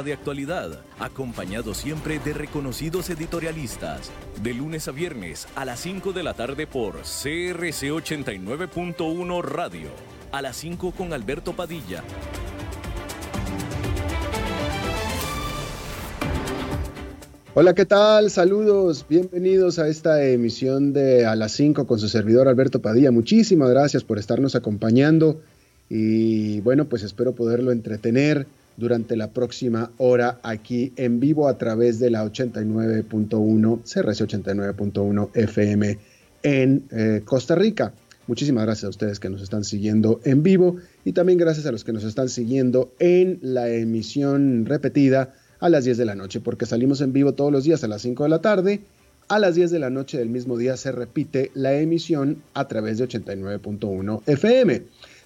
de actualidad, acompañado siempre de reconocidos editorialistas, de lunes a viernes a las 5 de la tarde por CRC 89.1 Radio, a las 5 con Alberto Padilla. Hola, ¿qué tal? Saludos, bienvenidos a esta emisión de A las 5 con su servidor Alberto Padilla. Muchísimas gracias por estarnos acompañando y bueno, pues espero poderlo entretener durante la próxima hora aquí en vivo a través de la 89.1, CRC 89.1 FM en eh, Costa Rica. Muchísimas gracias a ustedes que nos están siguiendo en vivo y también gracias a los que nos están siguiendo en la emisión repetida a las 10 de la noche, porque salimos en vivo todos los días a las 5 de la tarde. A las 10 de la noche del mismo día se repite la emisión a través de 89.1 FM.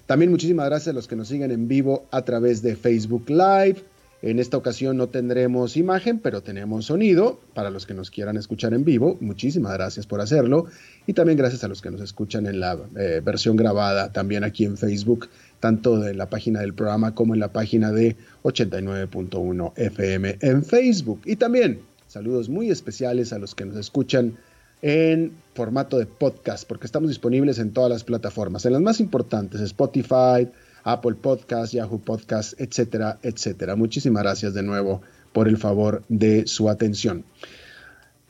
También muchísimas gracias a los que nos siguen en vivo a través de Facebook Live. En esta ocasión no tendremos imagen, pero tenemos sonido para los que nos quieran escuchar en vivo. Muchísimas gracias por hacerlo. Y también gracias a los que nos escuchan en la eh, versión grabada también aquí en Facebook, tanto en la página del programa como en la página de 89.1 FM en Facebook. Y también saludos muy especiales a los que nos escuchan en formato de podcast, porque estamos disponibles en todas las plataformas, en las más importantes, Spotify, Apple Podcast, Yahoo Podcast, etcétera, etcétera. Muchísimas gracias de nuevo por el favor de su atención.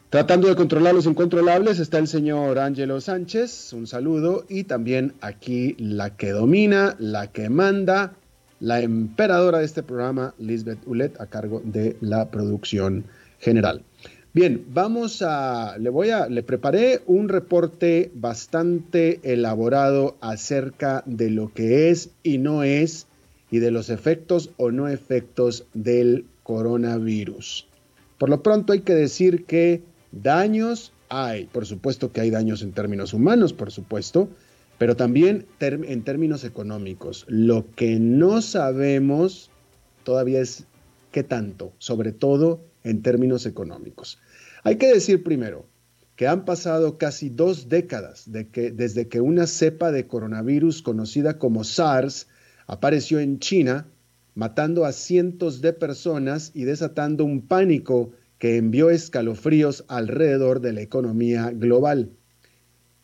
Tratando de controlar los incontrolables está el señor Ángelo Sánchez, un saludo, y también aquí la que domina, la que manda, la emperadora de este programa, Lisbeth Ulet, a cargo de la producción general. Bien, vamos a, le voy a, le preparé un reporte bastante elaborado acerca de lo que es y no es y de los efectos o no efectos del coronavirus. Por lo pronto hay que decir que daños hay, por supuesto que hay daños en términos humanos, por supuesto, pero también en términos económicos. Lo que no sabemos todavía es qué tanto, sobre todo en términos económicos. Hay que decir primero que han pasado casi dos décadas desde que una cepa de coronavirus conocida como SARS apareció en China, matando a cientos de personas y desatando un pánico que envió escalofríos alrededor de la economía global.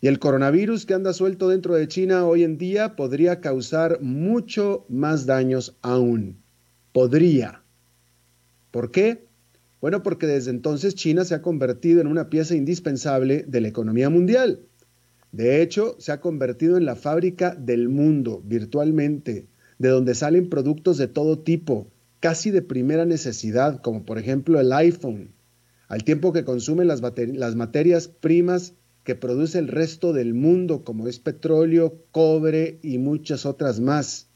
Y el coronavirus que anda suelto dentro de China hoy en día podría causar mucho más daños aún. Podría. ¿Por qué? Bueno, porque desde entonces China se ha convertido en una pieza indispensable de la economía mundial. De hecho, se ha convertido en la fábrica del mundo virtualmente, de donde salen productos de todo tipo, casi de primera necesidad, como por ejemplo el iPhone, al tiempo que consumen las, las materias primas que produce el resto del mundo, como es petróleo, cobre y muchas otras más.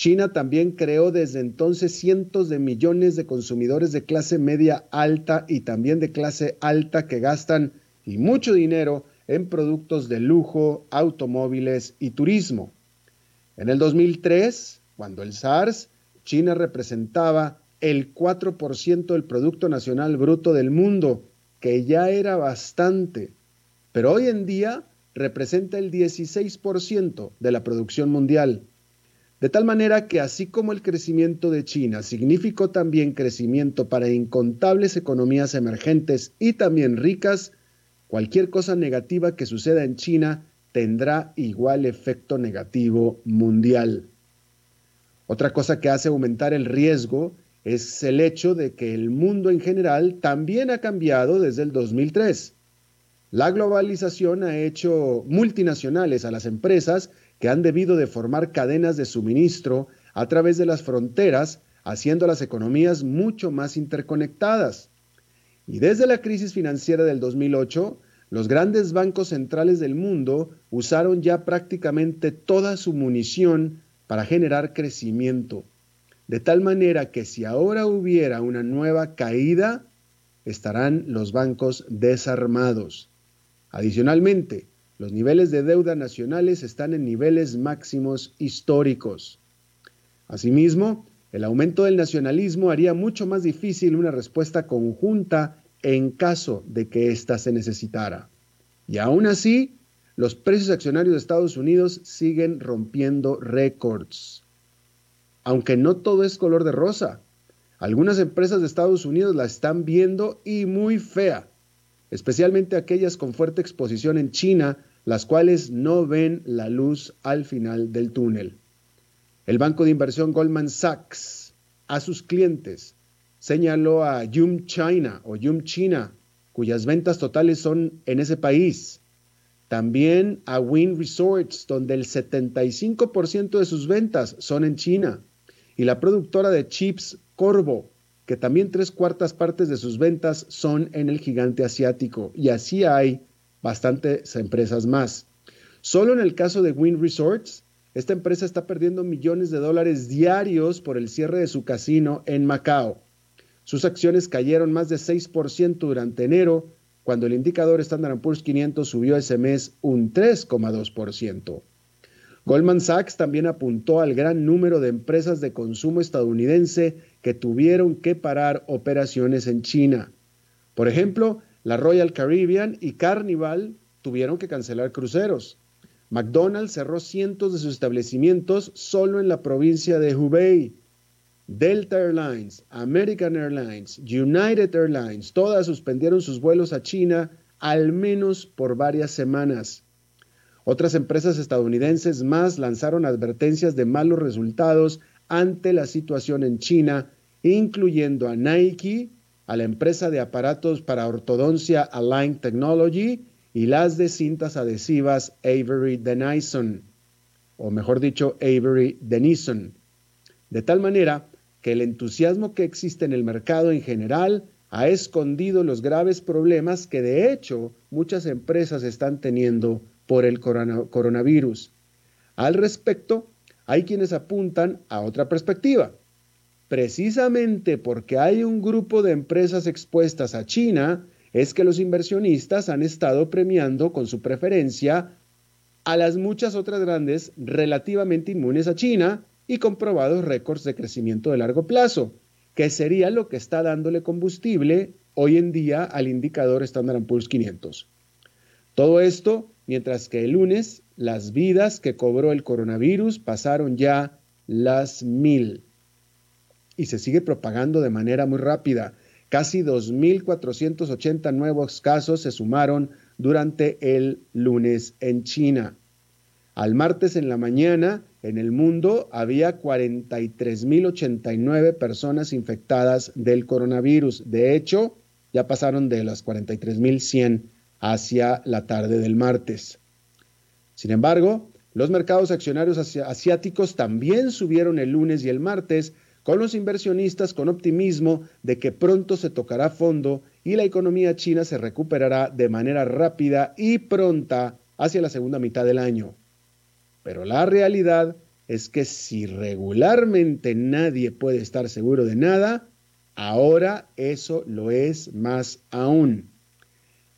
China también creó desde entonces cientos de millones de consumidores de clase media alta y también de clase alta que gastan y mucho dinero en productos de lujo, automóviles y turismo. En el 2003, cuando el SARS, China representaba el 4% del Producto Nacional Bruto del mundo, que ya era bastante, pero hoy en día representa el 16% de la producción mundial. De tal manera que así como el crecimiento de China significó también crecimiento para incontables economías emergentes y también ricas, cualquier cosa negativa que suceda en China tendrá igual efecto negativo mundial. Otra cosa que hace aumentar el riesgo es el hecho de que el mundo en general también ha cambiado desde el 2003. La globalización ha hecho multinacionales a las empresas que han debido de formar cadenas de suministro a través de las fronteras, haciendo las economías mucho más interconectadas. Y desde la crisis financiera del 2008, los grandes bancos centrales del mundo usaron ya prácticamente toda su munición para generar crecimiento, de tal manera que si ahora hubiera una nueva caída, estarán los bancos desarmados. Adicionalmente, los niveles de deuda nacionales están en niveles máximos históricos. Asimismo, el aumento del nacionalismo haría mucho más difícil una respuesta conjunta en caso de que ésta se necesitara. Y aún así, los precios accionarios de Estados Unidos siguen rompiendo récords. Aunque no todo es color de rosa, Algunas empresas de Estados Unidos la están viendo y muy fea, especialmente aquellas con fuerte exposición en China, las cuales no ven la luz al final del túnel. El banco de inversión Goldman Sachs a sus clientes señaló a Yum China o Yum China, cuyas ventas totales son en ese país. También a Wynn Resorts, donde el 75% de sus ventas son en China. Y la productora de chips Corvo, que también tres cuartas partes de sus ventas son en el gigante asiático. Y así hay bastantes empresas más. Solo en el caso de Wynn Resorts, esta empresa está perdiendo millones de dólares diarios por el cierre de su casino en Macao. Sus acciones cayeron más de 6% durante enero, cuando el indicador Standard Poor's 500 subió ese mes un 3,2%. Goldman Sachs también apuntó al gran número de empresas de consumo estadounidense que tuvieron que parar operaciones en China. Por ejemplo, la Royal Caribbean y Carnival tuvieron que cancelar cruceros. McDonald's cerró cientos de sus establecimientos solo en la provincia de Hubei. Delta Airlines, American Airlines, United Airlines, todas suspendieron sus vuelos a China al menos por varias semanas. Otras empresas estadounidenses más lanzaron advertencias de malos resultados ante la situación en China, incluyendo a Nike, a la empresa de aparatos para ortodoncia Align Technology y las de cintas adhesivas Avery Denison, o mejor dicho, Avery Denison. De tal manera que el entusiasmo que existe en el mercado en general ha escondido los graves problemas que de hecho muchas empresas están teniendo por el coronavirus. Al respecto, hay quienes apuntan a otra perspectiva precisamente porque hay un grupo de empresas expuestas a China, es que los inversionistas han estado premiando con su preferencia a las muchas otras grandes relativamente inmunes a China y comprobados récords de crecimiento de largo plazo, que sería lo que está dándole combustible hoy en día al indicador Standard Poor's 500. Todo esto mientras que el lunes las vidas que cobró el coronavirus pasaron ya las mil y se sigue propagando de manera muy rápida. Casi 2.480 nuevos casos se sumaron durante el lunes en China. Al martes en la mañana, en el mundo había 43.089 personas infectadas del coronavirus. De hecho, ya pasaron de las 43.100 hacia la tarde del martes. Sin embargo, los mercados accionarios asiáticos también subieron el lunes y el martes con los inversionistas con optimismo de que pronto se tocará fondo y la economía china se recuperará de manera rápida y pronta hacia la segunda mitad del año. Pero la realidad es que si regularmente nadie puede estar seguro de nada, ahora eso lo es más aún.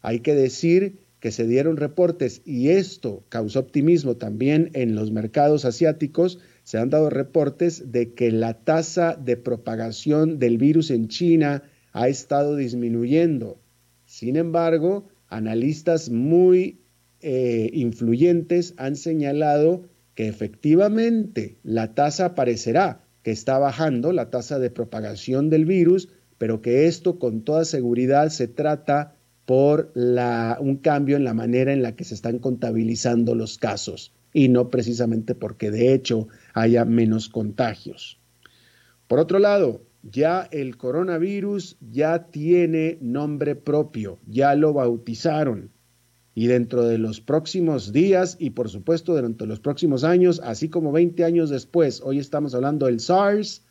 Hay que decir que se dieron reportes y esto causó optimismo también en los mercados asiáticos se han dado reportes de que la tasa de propagación del virus en China ha estado disminuyendo. Sin embargo, analistas muy eh, influyentes han señalado que efectivamente la tasa aparecerá, que está bajando la tasa de propagación del virus, pero que esto con toda seguridad se trata por un cambio en la manera en la que se están contabilizando los casos y no precisamente porque de hecho haya menos contagios. Por otro lado, ya el coronavirus ya tiene nombre propio, ya lo bautizaron. Y dentro de los próximos días y por supuesto de los próximos años, así como 20 años después, hoy estamos hablando del SARS,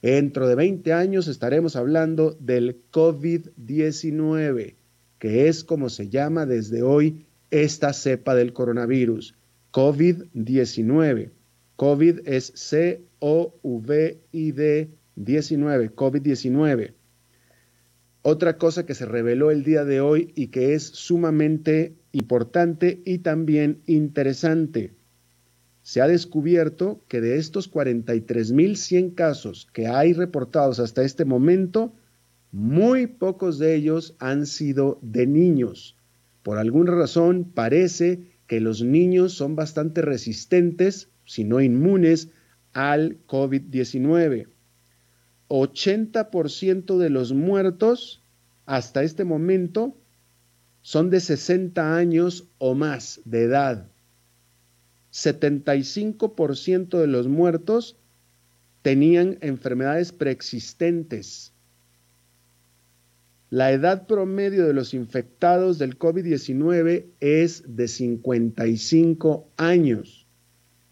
dentro de 20 años estaremos hablando del COVID-19, que es como se llama desde hoy esta cepa del coronavirus. COVID-19. COVID es C-O-V-I-D 19, COVID-19. Otra cosa que se reveló el día de hoy y que es sumamente importante y también interesante. Se ha descubierto que de estos 43.100 casos que hay reportados hasta este momento, muy pocos de ellos han sido de niños. Por alguna razón parece que los niños son bastante resistentes, si no inmunes, al COVID-19. 80% de los muertos hasta este momento son de 60 años o más de edad. 75% de los muertos tenían enfermedades preexistentes. La edad promedio de los infectados del COVID-19 es de 55 años.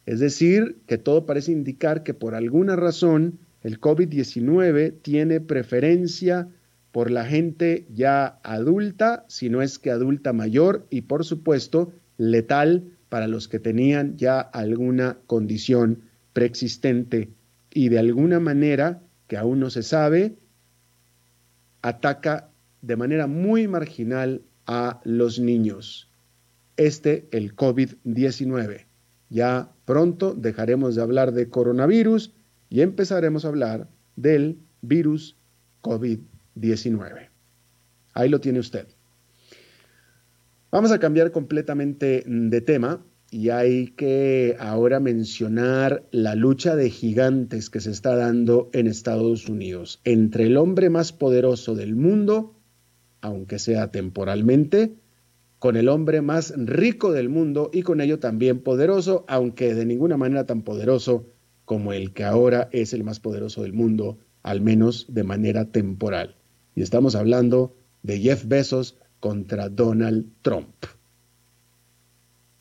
Es decir, que todo parece indicar que por alguna razón el COVID-19 tiene preferencia por la gente ya adulta, si no es que adulta mayor, y por supuesto letal para los que tenían ya alguna condición preexistente y de alguna manera, que aún no se sabe, ataca de manera muy marginal a los niños. Este, el COVID-19. Ya pronto dejaremos de hablar de coronavirus y empezaremos a hablar del virus COVID-19. Ahí lo tiene usted. Vamos a cambiar completamente de tema y hay que ahora mencionar la lucha de gigantes que se está dando en Estados Unidos entre el hombre más poderoso del mundo, aunque sea temporalmente, con el hombre más rico del mundo y con ello también poderoso, aunque de ninguna manera tan poderoso como el que ahora es el más poderoso del mundo, al menos de manera temporal. Y estamos hablando de Jeff Bezos, contra Donald Trump.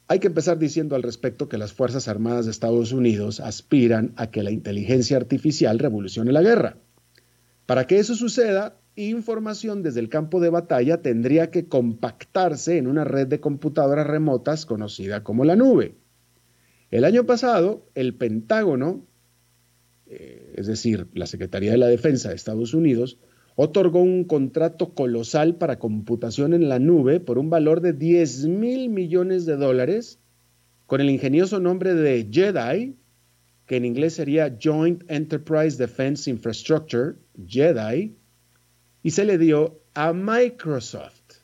Hay que empezar diciendo al respecto que las Fuerzas Armadas de Estados Unidos aspiran a que la inteligencia artificial revolucione la guerra. Para que eso suceda, información desde el campo de batalla tendría que compactarse en una red de computadoras remotas conocida como la nube. El año pasado, el Pentágono, eh, es decir, la Secretaría de la Defensa de Estados Unidos, otorgó un contrato colosal para computación en la nube por un valor de 10 mil millones de dólares con el ingenioso nombre de JEDI, que en inglés sería Joint Enterprise Defense Infrastructure, JEDI, y se le dio a Microsoft.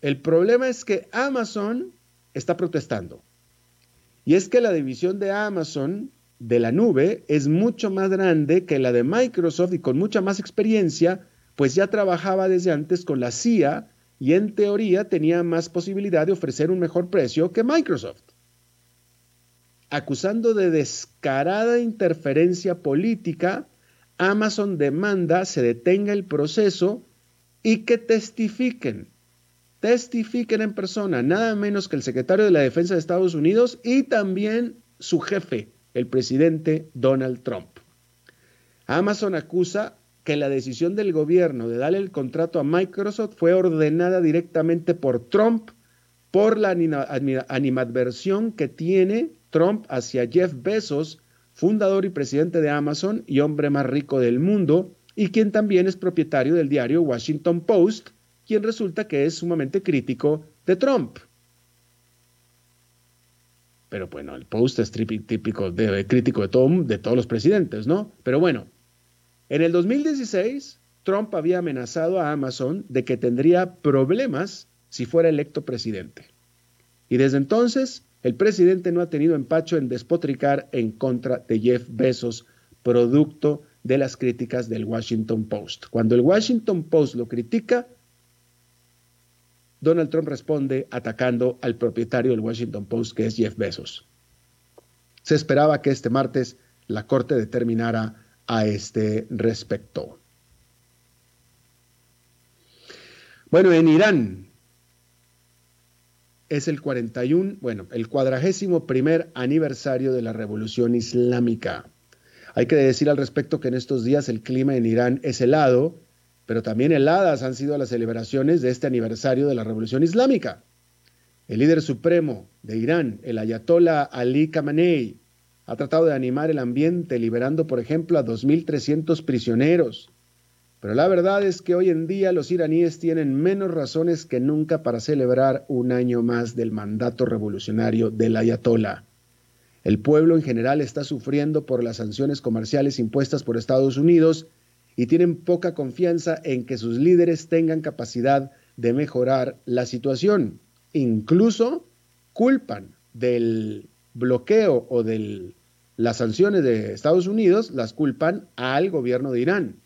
El problema es que Amazon está protestando. Y es que la división de Amazon de la nube es mucho más grande que la de Microsoft y con mucha más experiencia, pues ya trabajaba desde antes con la CIA y en teoría tenía más posibilidad de ofrecer un mejor precio que Microsoft. Acusando de descarada interferencia política, Amazon demanda se detenga el proceso y que testifiquen, testifiquen en persona, nada menos que el secretario de la Defensa de Estados Unidos y también su jefe, el presidente Donald Trump. Amazon acusa que la decisión del gobierno de darle el contrato a Microsoft fue ordenada directamente por Trump por la animadversión que tiene Trump hacia Jeff Bezos, fundador y presidente de Amazon y hombre más rico del mundo, y quien también es propietario del diario Washington Post, quien resulta que es sumamente crítico de Trump. Pero bueno, el post es típico de, crítico de, todo, de todos los presidentes, ¿no? Pero bueno, en el 2016, Trump había amenazado a Amazon de que tendría problemas si fuera electo presidente. Y desde entonces, el presidente no ha tenido empacho en despotricar en contra de Jeff Bezos, producto de las críticas del Washington Post. Cuando el Washington Post lo critica, Donald Trump responde atacando al propietario del Washington Post, que es Jeff Bezos. Se esperaba que este martes la Corte determinara a este respecto. Bueno, en Irán es el 41, bueno, el cuadragésimo primer aniversario de la Revolución Islámica. Hay que decir al respecto que en estos días el clima en Irán es helado pero también heladas han sido las celebraciones de este aniversario de la Revolución Islámica. El líder supremo de Irán, el ayatollah Ali Khamenei, ha tratado de animar el ambiente liberando, por ejemplo, a 2.300 prisioneros. Pero la verdad es que hoy en día los iraníes tienen menos razones que nunca para celebrar un año más del mandato revolucionario del ayatollah. El pueblo en general está sufriendo por las sanciones comerciales impuestas por Estados Unidos y tienen poca confianza en que sus líderes tengan capacidad de mejorar la situación. Incluso culpan del bloqueo o del las sanciones de Estados Unidos las culpan al gobierno de Irán.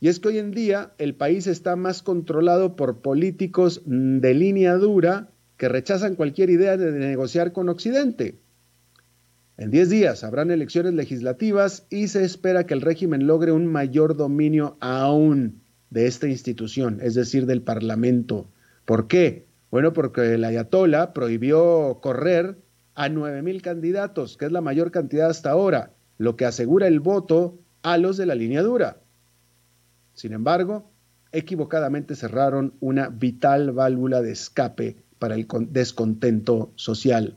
Y es que hoy en día el país está más controlado por políticos de línea dura que rechazan cualquier idea de negociar con Occidente. En 10 días habrán elecciones legislativas y se espera que el régimen logre un mayor dominio aún de esta institución, es decir, del Parlamento. ¿Por qué? Bueno, porque el ayatola prohibió correr a 9.000 candidatos, que es la mayor cantidad hasta ahora, lo que asegura el voto a los de la línea dura. Sin embargo, equivocadamente cerraron una vital válvula de escape para el descontento social.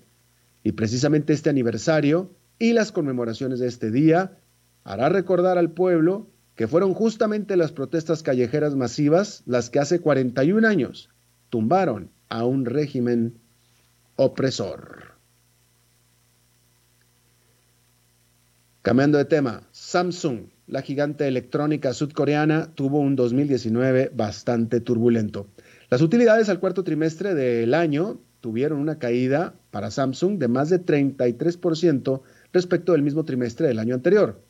Y precisamente este aniversario y las conmemoraciones de este día hará recordar al pueblo que fueron justamente las protestas callejeras masivas las que hace 41 años tumbaron a un régimen opresor. Cambiando de tema, Samsung, la gigante electrónica sudcoreana, tuvo un 2019 bastante turbulento. Las utilidades al cuarto trimestre del año tuvieron una caída para Samsung de más de 33% respecto del mismo trimestre del año anterior.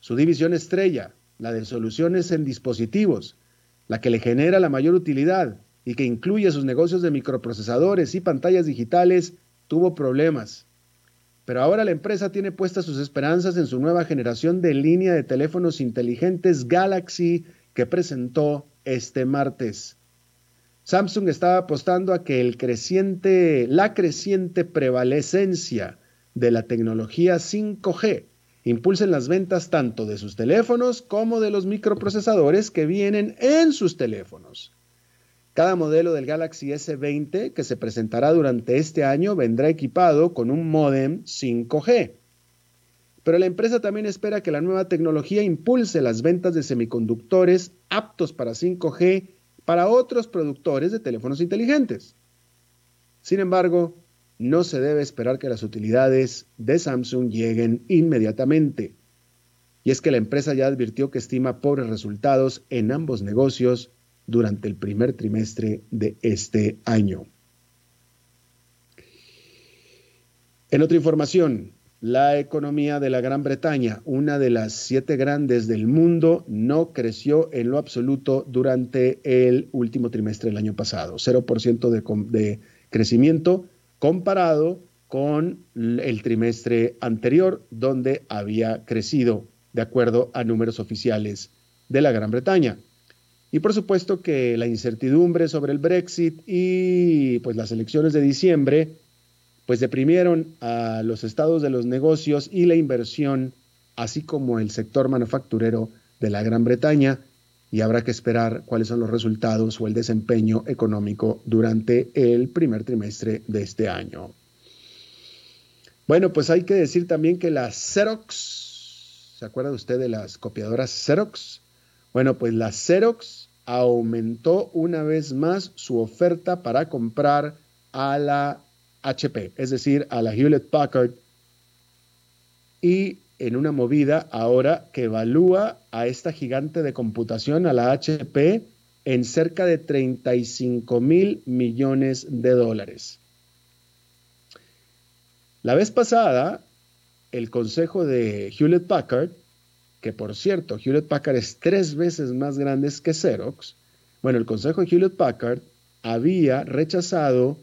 Su división estrella, la de soluciones en dispositivos, la que le genera la mayor utilidad y que incluye sus negocios de microprocesadores y pantallas digitales, tuvo problemas. Pero ahora la empresa tiene puestas sus esperanzas en su nueva generación de línea de teléfonos inteligentes Galaxy que presentó este martes. Samsung estaba apostando a que el creciente, la creciente prevalecencia de la tecnología 5G impulsen las ventas tanto de sus teléfonos como de los microprocesadores que vienen en sus teléfonos. Cada modelo del Galaxy S20 que se presentará durante este año vendrá equipado con un modem 5G. Pero la empresa también espera que la nueva tecnología impulse las ventas de semiconductores aptos para 5G para otros productores de teléfonos inteligentes. Sin embargo, no se debe esperar que las utilidades de Samsung lleguen inmediatamente. Y es que la empresa ya advirtió que estima pobres resultados en ambos negocios durante el primer trimestre de este año. En otra información, la economía de la Gran Bretaña, una de las siete grandes del mundo, no creció en lo absoluto durante el último trimestre del año pasado. 0% de, de crecimiento comparado con el trimestre anterior, donde había crecido, de acuerdo a números oficiales de la Gran Bretaña. Y por supuesto que la incertidumbre sobre el Brexit y pues las elecciones de diciembre pues deprimieron a los estados de los negocios y la inversión, así como el sector manufacturero de la Gran Bretaña, y habrá que esperar cuáles son los resultados o el desempeño económico durante el primer trimestre de este año. Bueno, pues hay que decir también que la Xerox, ¿se acuerda usted de las copiadoras Xerox? Bueno, pues la Xerox aumentó una vez más su oferta para comprar a la HP, es decir, a la Hewlett Packard, y en una movida ahora que evalúa a esta gigante de computación, a la HP, en cerca de 35 mil millones de dólares. La vez pasada, el consejo de Hewlett Packard, que por cierto, Hewlett Packard es tres veces más grande que Xerox, bueno, el consejo de Hewlett Packard había rechazado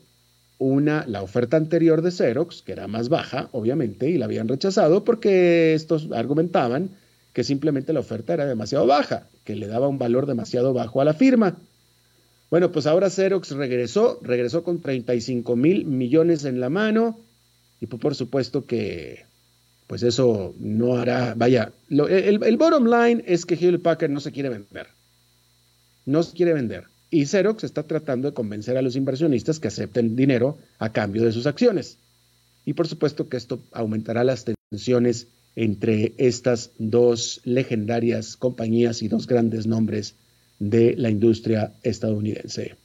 una, la oferta anterior de Xerox, que era más baja, obviamente, y la habían rechazado porque estos argumentaban que simplemente la oferta era demasiado baja, que le daba un valor demasiado bajo a la firma. Bueno, pues ahora Xerox regresó, regresó con 35 mil millones en la mano, y pues por supuesto que pues eso no hará, vaya, el, el bottom line es que Hewlett Packard no se quiere vender, no se quiere vender. Y Xerox está tratando de convencer a los inversionistas que acepten dinero a cambio de sus acciones. Y por supuesto que esto aumentará las tensiones entre estas dos legendarias compañías y dos grandes nombres de la industria estadounidense.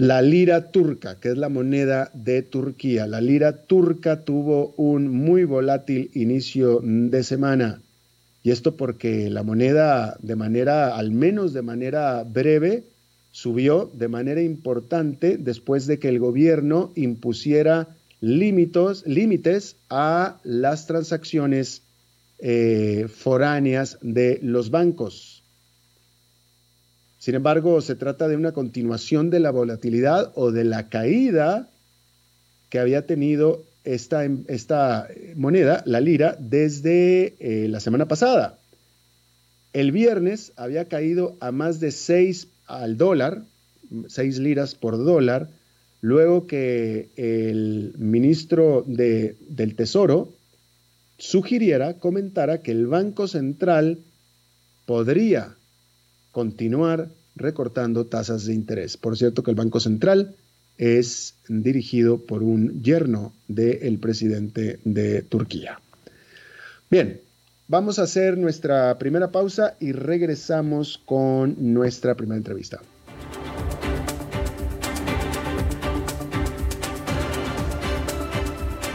La lira turca, que es la moneda de Turquía. La lira turca tuvo un muy volátil inicio de semana. Y esto porque la moneda de manera, al menos de manera breve, subió de manera importante después de que el gobierno impusiera límites, límites a las transacciones eh, foráneas de los bancos. Sin embargo, se trata de una continuación de la volatilidad o de la caída que había tenido esta, moneda, la lira, desde eh, la semana pasada. El viernes había caído a más de 6 al dólar, 6 liras por dólar, luego que el ministro de, del Tesoro sugiriera, comentara que el Banco Central podría continuar recortando tasas de interés. Por cierto que el Banco Central es dirigido por un yerno del presidente de Turquía. Bien, vamos a hacer nuestra primera pausa y regresamos con nuestra primera entrevista.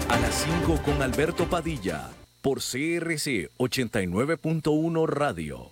A las 5 con Alberto Padilla por CRC 89.1 Radio.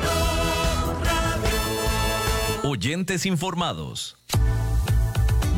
Oyentes informados.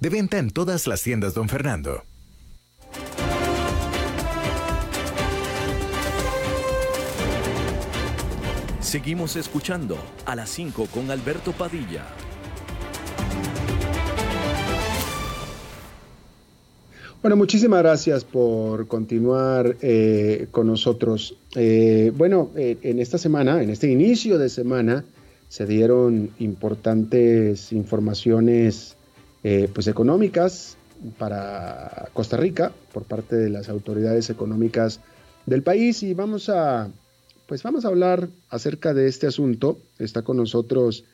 De venta en todas las tiendas, don Fernando. Seguimos escuchando a las 5 con Alberto Padilla. Bueno, muchísimas gracias por continuar eh, con nosotros. Eh, bueno, eh, en esta semana, en este inicio de semana, se dieron importantes informaciones eh, pues económicas para Costa Rica por parte de las autoridades económicas del país y vamos a pues vamos a hablar acerca de este asunto. Está con nosotros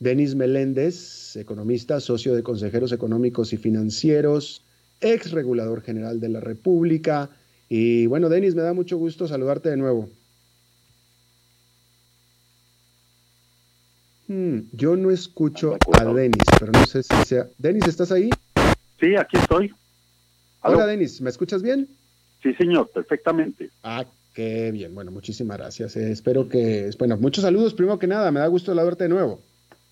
Denis Meléndez, economista, socio de consejeros económicos y financieros, ex regulador general de la República. Y bueno, Denis, me da mucho gusto saludarte de nuevo. Hmm, yo no escucho a Denis, pero no sé si sea. Denis, ¿estás ahí? Sí, aquí estoy. Hola, Denis, ¿me escuchas bien? Sí, señor, perfectamente. Ah, qué bien. Bueno, muchísimas gracias. Eh, espero que. Bueno, muchos saludos primero que nada. Me da gusto la verte de nuevo.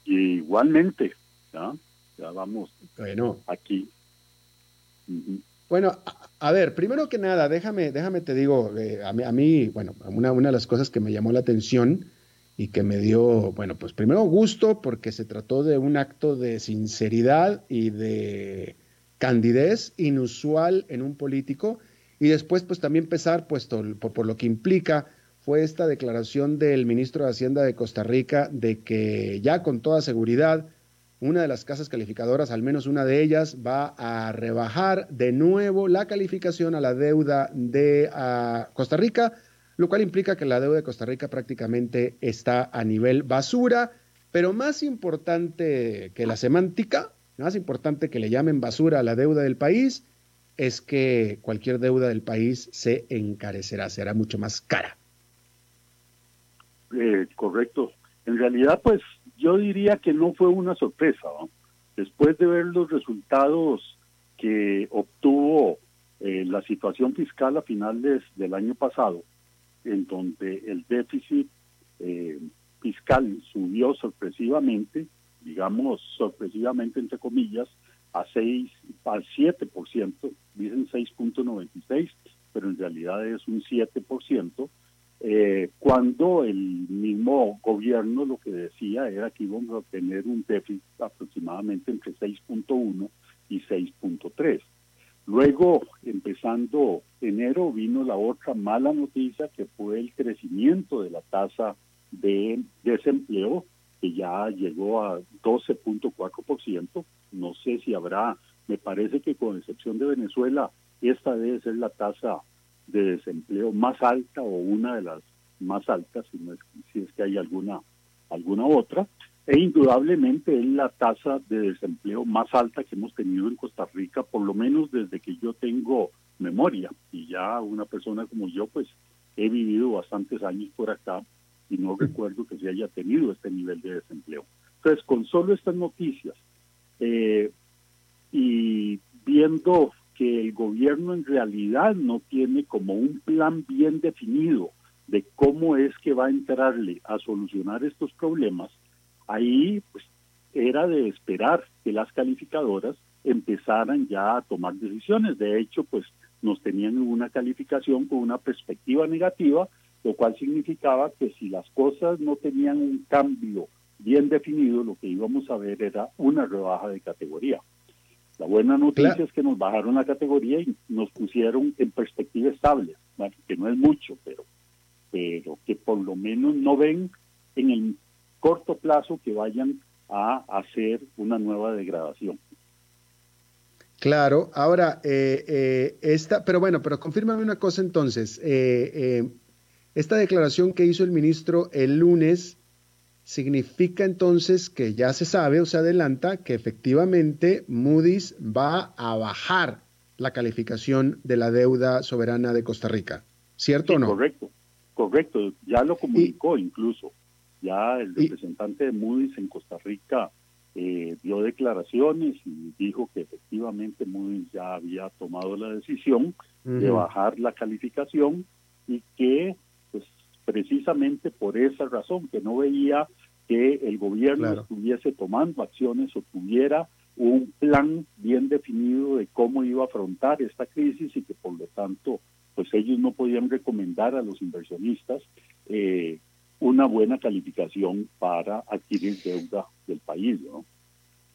Igualmente. Ya, ya vamos. Bueno. Aquí. Bueno, a, ver, primero que nada, déjame, déjame te digo, eh, a, mí, a mí, bueno, una, una de las cosas que me llamó la atención y que me dio, bueno, pues primero gusto porque se trató de un acto de sinceridad y de candidez inusual en un político y después pues también pesar pues por, lo que implica fue esta declaración del ministro de Hacienda de Costa Rica de que ya con toda seguridad una de las casas calificadoras, al menos una de ellas, va a rebajar de nuevo la calificación a la deuda de Costa Rica lo cual implica que la deuda de Costa Rica prácticamente está a nivel basura, pero más importante que la semántica, más importante que le llamen basura a la deuda del país, es que cualquier deuda del país se encarecerá, será mucho más cara. Eh, correcto. En realidad, pues yo diría que no fue una sorpresa. Después de ver los resultados que obtuvo eh, la situación fiscal a finales del año pasado, en donde el déficit eh, fiscal subió sorpresivamente, digamos sorpresivamente entre comillas, a 6, al 7%, dicen 6.96, pero en realidad es un 7%, eh, cuando el mismo gobierno lo que decía era que íbamos a tener un déficit aproximadamente entre 6.1 y 6.3. Luego, empezando enero, vino la otra mala noticia que fue el crecimiento de la tasa de desempleo, que ya llegó a 12.4%. No sé si habrá, me parece que con excepción de Venezuela, esta debe ser la tasa de desempleo más alta o una de las más altas, si, es, si es que hay alguna, alguna otra, e indudablemente es la tasa de desempleo más alta que hemos tenido en Costa Rica, por lo menos desde que yo tengo memoria, y ya una persona como yo, pues he vivido bastantes años por acá y no recuerdo que se haya tenido este nivel de desempleo. Entonces, con solo estas noticias eh, y viendo que el gobierno en realidad no tiene como un plan bien definido de cómo es que va a entrarle a solucionar estos problemas, ahí pues era de esperar que las calificadoras empezaran ya a tomar decisiones. De hecho, pues nos tenían una calificación con una perspectiva negativa, lo cual significaba que si las cosas no tenían un cambio bien definido, lo que íbamos a ver era una rebaja de categoría. La buena noticia es que nos bajaron la categoría y nos pusieron en perspectiva estable, que no es mucho, pero, pero que por lo menos no ven en el corto plazo que vayan a hacer una nueva degradación. Claro, ahora, eh, eh, esta, pero bueno, pero confírmame una cosa entonces. Eh, esta declaración que hizo el ministro el lunes significa entonces que ya se sabe o se adelanta que efectivamente Moody's va a bajar la calificación de la deuda soberana de Costa Rica, ¿cierto o no? Correcto, correcto, ya lo comunicó incluso. Ya el representante de Moody's en Costa Rica eh, dio declaraciones y dijo que efectivamente Moody's ya había tomado la decisión de bajar la calificación y que pues precisamente por esa razón que no veía que el gobierno estuviese tomando acciones o tuviera un plan bien definido de cómo iba a afrontar esta crisis y que por lo tanto pues ellos no podían recomendar a los inversionistas eh, una buena calificación para adquirir deuda del país, ¿no?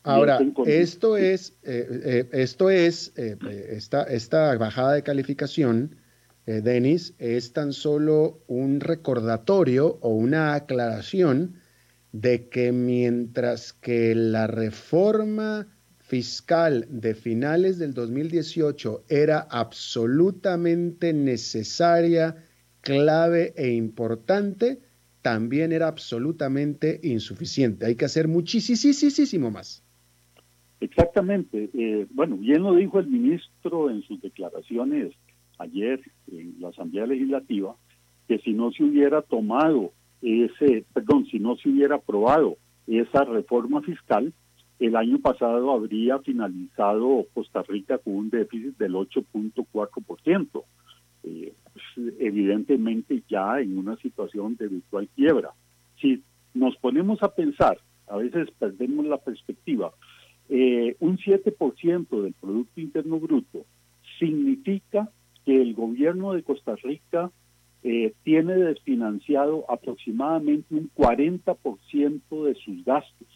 Ahora, esto es, eh, eh, esto es, eh, esta, esta bajada de calificación, Denis, es tan solo un recordatorio o una aclaración de que mientras que la reforma fiscal de finales del 2018 era absolutamente necesaria, clave e importante, también era absolutamente insuficiente. Hay que hacer muchísimo más. Exactamente. Eh, bueno, bien lo dijo el ministro en sus declaraciones ayer en la Asamblea Legislativa, que si no se hubiera tomado ese, perdón, si no se hubiera aprobado esa reforma fiscal, el año pasado habría finalizado Costa Rica con un déficit del 8.4%. Evidentemente ya en una situación de virtual quiebra. Si nos ponemos a pensar, a veces perdemos la perspectiva, eh, un 7% del Producto Interno Bruto significa que el gobierno de Costa Rica eh, tiene desfinanciado aproximadamente un 40% de sus gastos.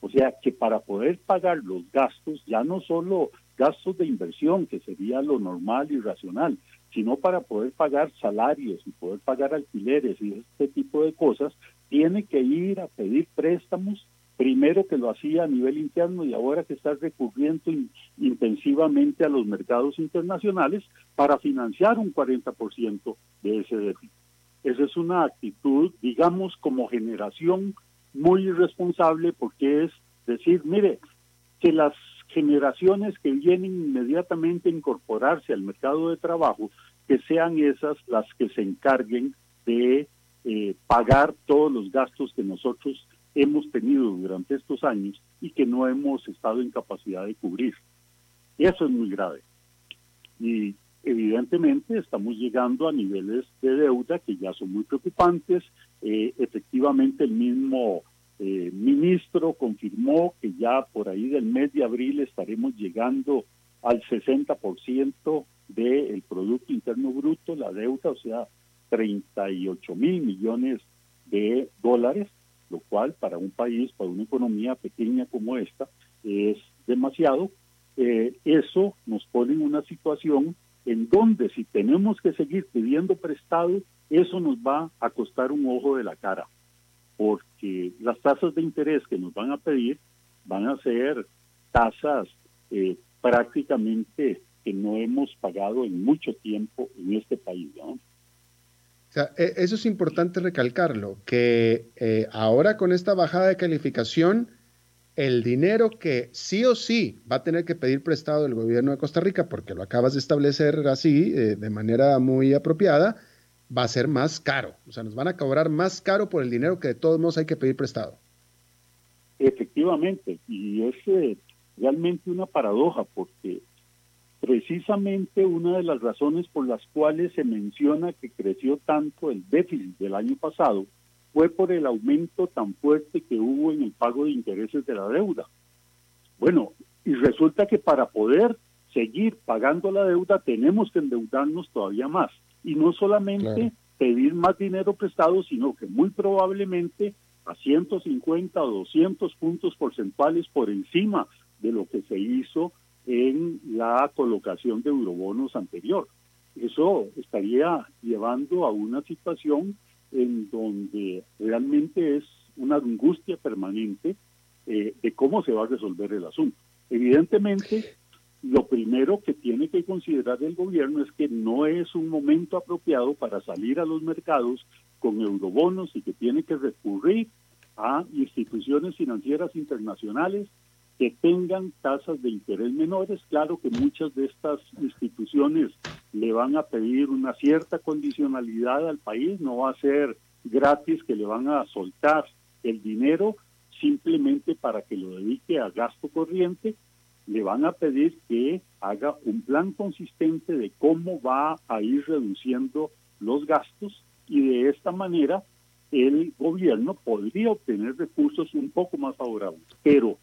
O sea que para poder pagar los gastos, ya no solo gastos de inversión, que sería lo normal y racional, sino para poder pagar salarios y poder pagar alquileres y este tipo de cosas, tiene que ir a pedir préstamos, primero que lo hacía a nivel interno y ahora que está recurriendo intensivamente a los mercados internacionales para financiar un 40% de ese déficit. Esa es una actitud, digamos, como generación muy irresponsable porque es decir, mire, que las generaciones que vienen inmediatamente a incorporarse al mercado de trabajo, que sean esas las que se encarguen de eh, pagar todos los gastos que nosotros hemos tenido durante estos años y que no hemos estado en capacidad de cubrir. Eso es muy grave. Y evidentemente estamos llegando a niveles de deuda que ya son muy preocupantes. Eh, efectivamente, el mismo eh, ministro confirmó que ya por ahí del mes de abril estaremos llegando al 60% del Producto Interno Bruto, la deuda, o sea, 38 mil millones de dólares, lo cual para un país, para una economía pequeña como esta, es demasiado. Eh, eso nos pone en una situación en donde si tenemos que seguir pidiendo prestado, eso nos va a costar un ojo de la cara, porque las tasas de interés que nos van a pedir van a ser tasas eh, prácticamente que no hemos pagado en mucho tiempo en este país. E, eso es importante recalcarlo, que eh, ahora con esta bajada de calificación, el dinero que sí o sí va a tener que pedir prestado el gobierno de Costa Rica, porque lo acabas de establecer así, eh, de manera muy apropiada, va a ser más caro. O sea, nos van a cobrar más caro por el dinero que de todos modos hay que pedir prestado. Efectivamente, y es eh, realmente una paradoja, porque precisamente una de las razones por las cuales se menciona que creció tanto el déficit del año pasado fue por el aumento tan fuerte que hubo en el pago de intereses de la deuda. Bueno, y resulta que para poder seguir pagando la deuda tenemos que endeudarnos todavía más. Y no solamente pedir más dinero prestado, sino que muy probablemente a 150 o 200 puntos porcentuales por encima de lo que se hizo en la colocación de eurobonos anterior. Eso estaría llevando a una situación en donde realmente es una angustia permanente eh, de cómo se va a resolver el asunto. Evidentemente, lo primero que tiene que considerar el gobierno es que no es un momento apropiado para salir a los mercados con eurobonos y que tiene que recurrir a instituciones financieras internacionales que tengan tasas de interés menores. Claro que muchas de estas instituciones le van a pedir una cierta condicionalidad al país, no va a ser gratis que le van a soltar el dinero simplemente para que lo dedique a gasto corriente, le van a pedir que haga un plan consistente de cómo va a ir reduciendo los gastos y de esta manera el gobierno podría obtener recursos un poco más favorables. Pero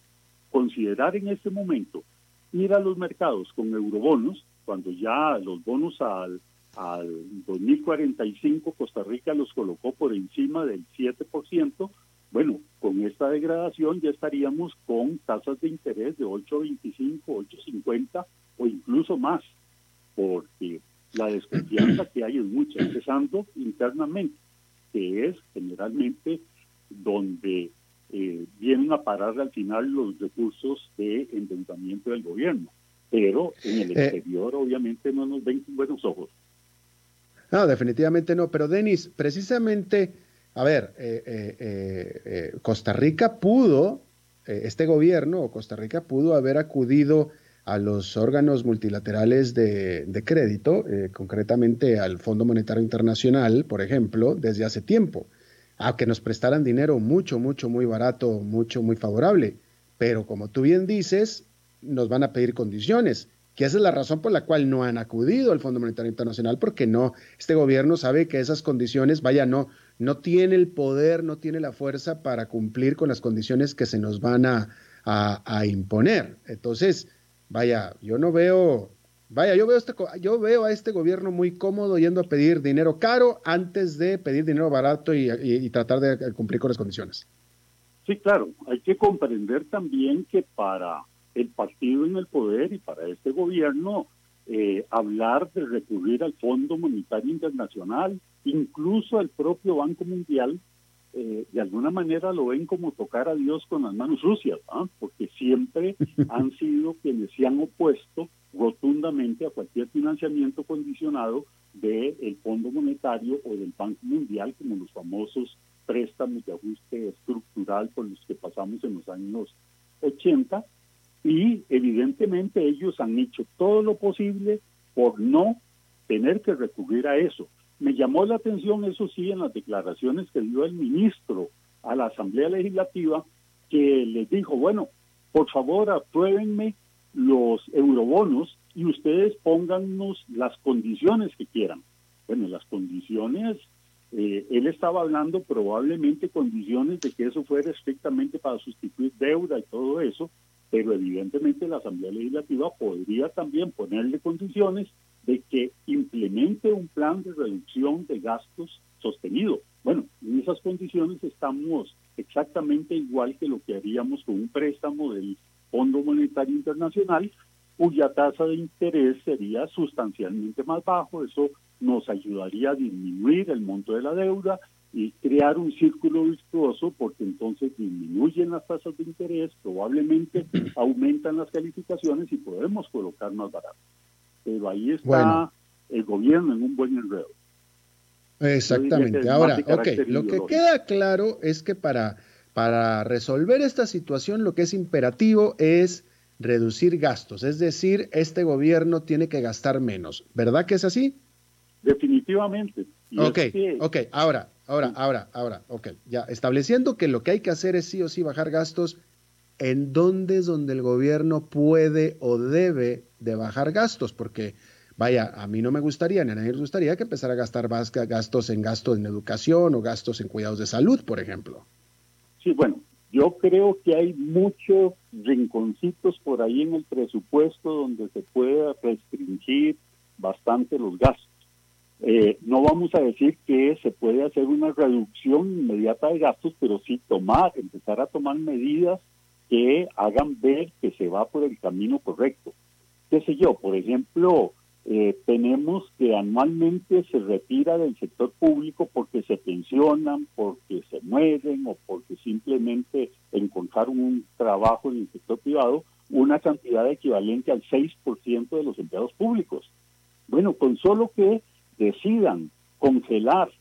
considerar en este momento ir a los mercados con eurobonos, cuando ya los bonos al, al 2045 Costa Rica los colocó por encima del 7%, bueno, con esta degradación ya estaríamos con tasas de interés de 8.25, 8.50 o incluso más, porque la desconfianza que hay es mucha, empezando internamente, que es generalmente donde eh, vienen a parar al final los recursos de endeudamiento del gobierno. Pero en el eh, exterior obviamente no nos ven con buenos ojos. No, definitivamente no. Pero Denis, precisamente, a ver, eh, Costa Rica pudo, este gobierno o Costa Rica pudo haber acudido a los órganos multilaterales de, de crédito, concretamente al Fondo Monetario Internacional, por ejemplo, desde hace tiempo a que nos prestaran dinero mucho, mucho, muy barato, mucho, muy favorable. Pero como tú bien dices, nos van a pedir condiciones, que esa es la razón por la cual no han acudido al Fondo Monetario Internacional, porque no, este gobierno sabe que esas condiciones, vaya, no, no tiene el poder, no tiene la fuerza para cumplir con las condiciones que se nos van a, a imponer. Entonces, vaya, yo no veo Vaya, yo veo, este, yo veo a este gobierno muy cómodo yendo a pedir dinero caro antes de pedir dinero barato y, tratar de cumplir con las condiciones. Sí, claro, hay que comprender también que para el partido en el poder y para este gobierno, eh, hablar de recurrir al Fondo Monetario Internacional, incluso al propio Banco Mundial, eh, de alguna manera lo ven como tocar a Dios con las manos sucias, porque siempre han sido quienes se han opuesto rotundamente a cualquier financiamiento condicionado del Fondo Monetario o del Banco Mundial, como los famosos préstamos de ajuste estructural por los que pasamos en los años 80. Y evidentemente ellos han hecho todo lo posible por no tener que recurrir a eso. Me llamó la atención, eso sí, en las declaraciones que dio el ministro a la Asamblea Legislativa, que les dijo, bueno, por favor, apruébenme los eurobonos y ustedes póngannos las condiciones que quieran. Bueno, las condiciones, eh, él estaba hablando probablemente condiciones de que eso fuera estrictamente para sustituir deuda y todo eso, pero evidentemente la Asamblea Legislativa podría también ponerle condiciones de que implemente un plan de reducción de gastos sostenido. Bueno, en esas condiciones estamos exactamente igual que lo que haríamos con un préstamo del Fondo Monetario Internacional, cuya tasa de interés sería sustancialmente más bajo. Eso nos ayudaría a disminuir el monto de la deuda y crear un círculo virtuoso porque entonces disminuyen las tasas de interés, probablemente aumentan las calificaciones y podemos colocar más barato. Pero ahí está el gobierno en un buen enredo. Exactamente. Ahora, ok, lo que queda claro es que para, para resolver esta situación lo que es imperativo es reducir gastos, es decir, este gobierno tiene que gastar menos. ¿Verdad que es así? Definitivamente. ok, ok, ahora, ahora, ahora, ahora, ok, ya estableciendo que lo que hay que hacer es sí o sí bajar gastos, ¿en dónde es donde el gobierno puede o debe de bajar gastos? Porque Vaya, a mí no me gustaría, ni a nadie nos gustaría que empezara a gastar gastos en gastos en educación o gastos en cuidados de salud, por ejemplo. Sí, bueno, yo creo que hay muchos rinconcitos por ahí en el presupuesto donde se puede restringir bastante los gastos. Eh, no vamos a decir que se puede hacer una reducción inmediata de gastos, pero sí tomar, empezar a tomar medidas que hagan ver que se va por el camino correcto. ¿Qué sé yo? Por ejemplo, eh, tenemos que anualmente se retira del sector público porque se pensionan, porque se mueren o porque simplemente encontraron un trabajo en el sector privado, una cantidad equivalente al 6% de los empleados públicos. Bueno, con solo que decidan congelar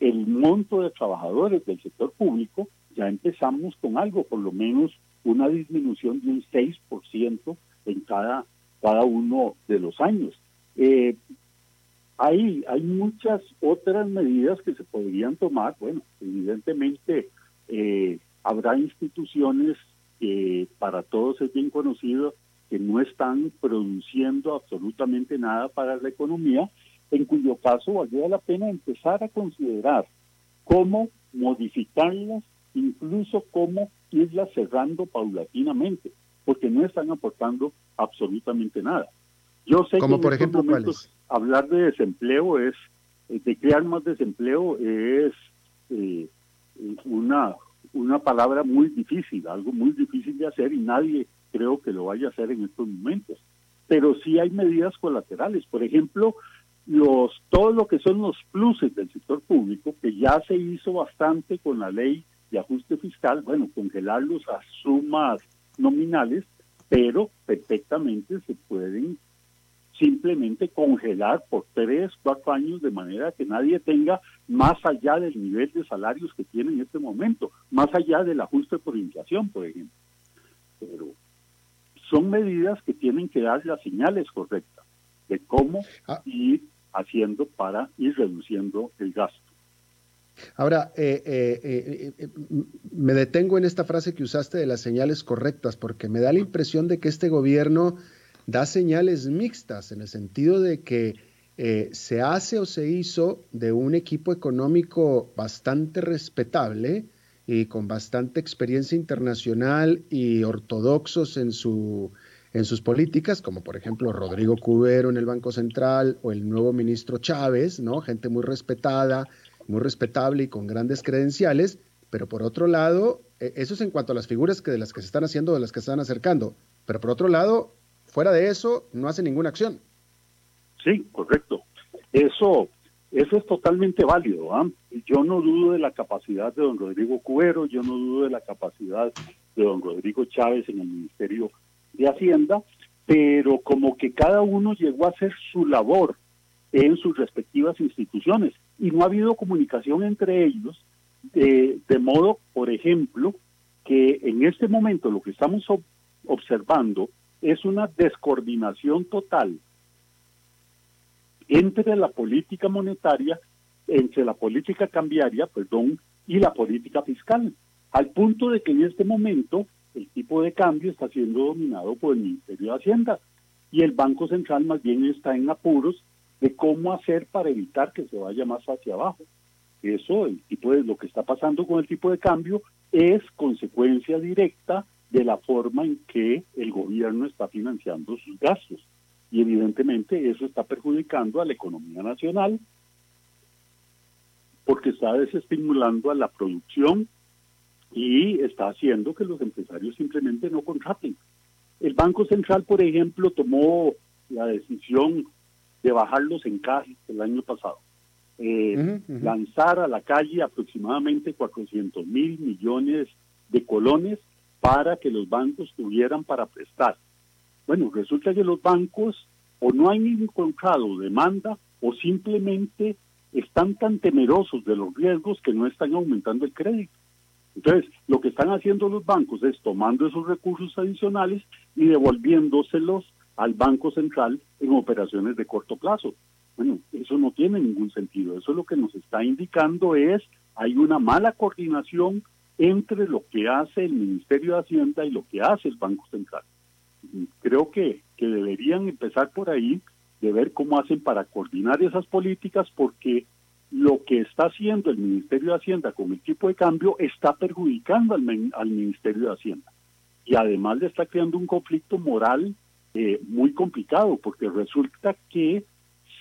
el monto de trabajadores del sector público, ya empezamos con algo, por lo menos una disminución de un 6% en cada, cada uno de los años. Eh, hay, hay muchas otras medidas que se podrían tomar. Bueno, evidentemente eh, habrá instituciones que para todos es bien conocido que no están produciendo absolutamente nada para la economía, en cuyo caso valdría la pena empezar a considerar cómo modificarlas, incluso cómo irlas cerrando paulatinamente, porque no están aportando absolutamente nada. Yo sé Como que por ejemplo, hablar de desempleo es, eh, de crear más desempleo es eh, una, una palabra muy difícil, algo muy difícil de hacer y nadie creo que lo vaya a hacer en estos momentos. Pero sí hay medidas colaterales, por ejemplo, los todo lo que son los pluses del sector público, que ya se hizo bastante con la ley de ajuste fiscal, bueno, congelarlos a sumas nominales, pero perfectamente se pueden simplemente congelar por tres, cuatro años de manera que nadie tenga más allá del nivel de salarios que tiene en este momento, más allá del ajuste por inflación, por ejemplo. Pero son medidas que tienen que dar las señales correctas de cómo ah. ir haciendo para ir reduciendo el gasto. Ahora, eh, eh, eh, me detengo en esta frase que usaste de las señales correctas, porque me da la impresión de que este gobierno da señales mixtas en el sentido de que se hace o se hizo de un equipo económico bastante respetable y con bastante experiencia internacional y ortodoxos en, su, en sus políticas, como por ejemplo Rodrigo Cubero en el Banco Central o el nuevo ministro Chávez, ¿no? Gente muy respetada, muy respetable y con grandes credenciales, pero por otro lado, e, eso es en cuanto a las figuras que de las que se están haciendo, de las que se están acercando, pero por otro lado, Fuera de eso, no hace ninguna acción. Sí, correcto. Eso, eso es totalmente válido. ¿ah? Yo no dudo de la capacidad de don Rodrigo Cubero, yo no dudo de la capacidad de don Rodrigo Chávez en el Ministerio de Hacienda, pero como que cada uno llegó a hacer su labor en sus respectivas instituciones y no ha habido comunicación entre ellos, de, de modo, por ejemplo, que en este momento lo que estamos observando es una descoordinación total entre la política monetaria, entre la política cambiaria, perdón, y la política fiscal, al punto de que en este momento el tipo de cambio está siendo dominado por el Ministerio de Hacienda y el Banco Central más bien está en apuros de cómo hacer para evitar que se vaya más hacia abajo. Eso, tipo de lo que está pasando con el tipo de cambio es consecuencia directa de la forma en que el gobierno está financiando sus gastos. Y evidentemente eso está perjudicando a la economía nacional porque está desestimulando a la producción y está haciendo que los empresarios simplemente no contraten. El Banco Central, por ejemplo, tomó la decisión de bajar los encajes el año pasado. Eh, lanzar a la calle aproximadamente 400 mil millones de colones para que los bancos tuvieran para prestar. Bueno, resulta que los bancos o no han encontrado demanda o simplemente están tan temerosos de los riesgos que no están aumentando el crédito. Entonces, lo que están haciendo los bancos es tomando esos recursos adicionales y devolviéndoselos al Banco Central en operaciones de corto plazo. Bueno, eso no tiene ningún sentido. Eso lo que nos está indicando es hay una mala coordinación entre lo que hace el Ministerio de Hacienda y lo que hace el Banco Central. Creo que, que deberían empezar por ahí de ver cómo hacen para coordinar esas políticas porque lo que está haciendo el Ministerio de Hacienda con el tipo de cambio está perjudicando al, al Ministerio de Hacienda. Y además le está creando un conflicto moral eh, muy complicado, porque resulta que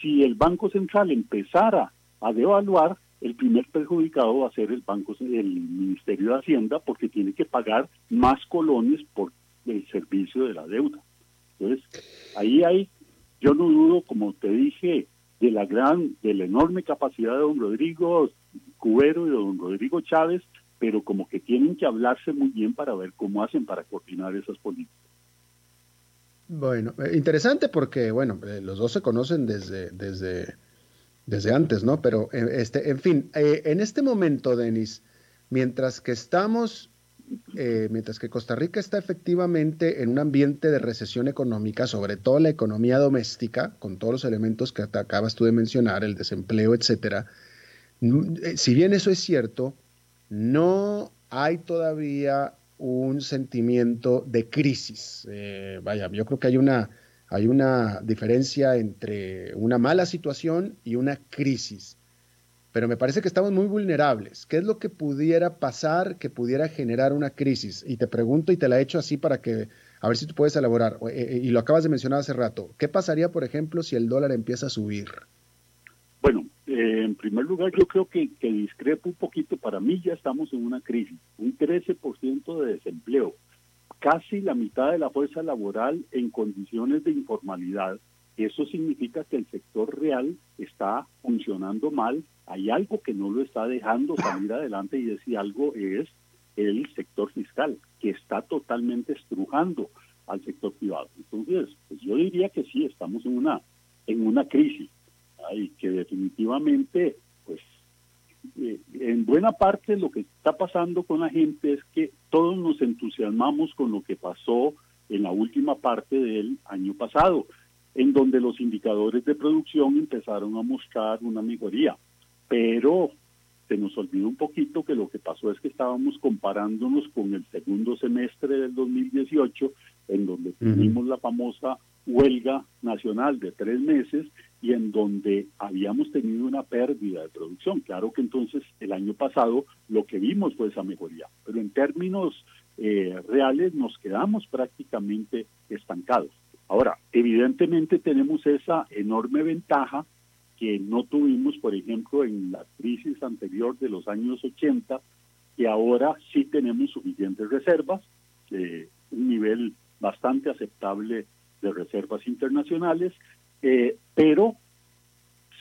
si el Banco Central empezara a devaluar, el primer perjudicado va a ser el Banco el Ministerio de Hacienda, porque tiene que pagar más colones por el servicio de la deuda. Entonces, ahí hay, yo no dudo, como te dije, de la gran, de la enorme capacidad de don Rodrigo Cubero y de don Rodrigo Chávez, pero como que tienen que hablarse muy bien para ver cómo hacen para coordinar esas políticas. Bueno, eh, interesante porque, bueno, eh, los dos se conocen desde, desde, desde antes, ¿no? Pero, eh, este, en fin, en este momento, Denis, mientras que estamos mientras que Costa Rica está efectivamente en un ambiente de recesión económica, sobre todo la economía doméstica, con todos los elementos que acabas tú de mencionar, el desempleo, etcétera, eh, si bien eso es cierto, no hay todavía un sentimiento de crisis. Eh, vaya, yo creo que hay una, hay una diferencia entre una mala situación y una crisis pero me parece que estamos muy vulnerables. ¿Qué es lo que pudiera pasar que pudiera generar una crisis? Y te pregunto y te la he hecho así para que, a ver si tú puedes elaborar, eh, eh, y lo acabas de mencionar hace rato. ¿Qué pasaría, por ejemplo, si el dólar empieza a subir? Bueno, eh, en primer lugar, yo creo que, que discrepo un poquito. Para mí ya estamos en una crisis, un 13% de desempleo, casi la mitad de la fuerza laboral en condiciones de informalidad eso significa que el sector real está funcionando mal, hay algo que no lo está dejando salir adelante y ese algo es el sector fiscal, que está totalmente estrujando al sector privado. Entonces, pues yo diría que sí, estamos en una, en una crisis y que definitivamente, pues, eh, en buena parte lo que está pasando con la gente es que todos nos entusiasmamos con lo que pasó en la última parte del año pasado en donde los indicadores de producción empezaron a mostrar una mejoría. Pero se nos olvidó un poquito que lo que pasó es que estábamos comparándonos con el segundo semestre del 2018, en donde tuvimos la famosa huelga nacional de tres meses y en donde habíamos tenido una pérdida de producción. Claro que entonces el año pasado lo que vimos fue esa mejoría, pero en términos eh, reales nos quedamos prácticamente estancados. Ahora, evidentemente tenemos esa enorme ventaja que no tuvimos, por ejemplo, en la crisis anterior de los años 80, que ahora sí tenemos suficientes reservas, eh, un nivel bastante aceptable de reservas internacionales, eh, pero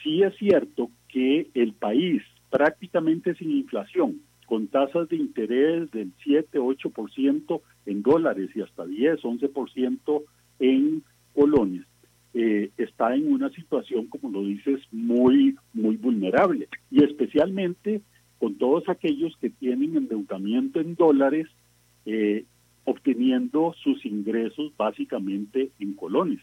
sí es cierto que el país prácticamente sin inflación, con tasas de interés del 7-8% en dólares y hasta 10, 11% en colonias, eh, está en una situación, como lo dices, muy, muy vulnerable. Y especialmente con todos aquellos que tienen endeudamiento en dólares, eh, obteniendo sus ingresos básicamente en colones.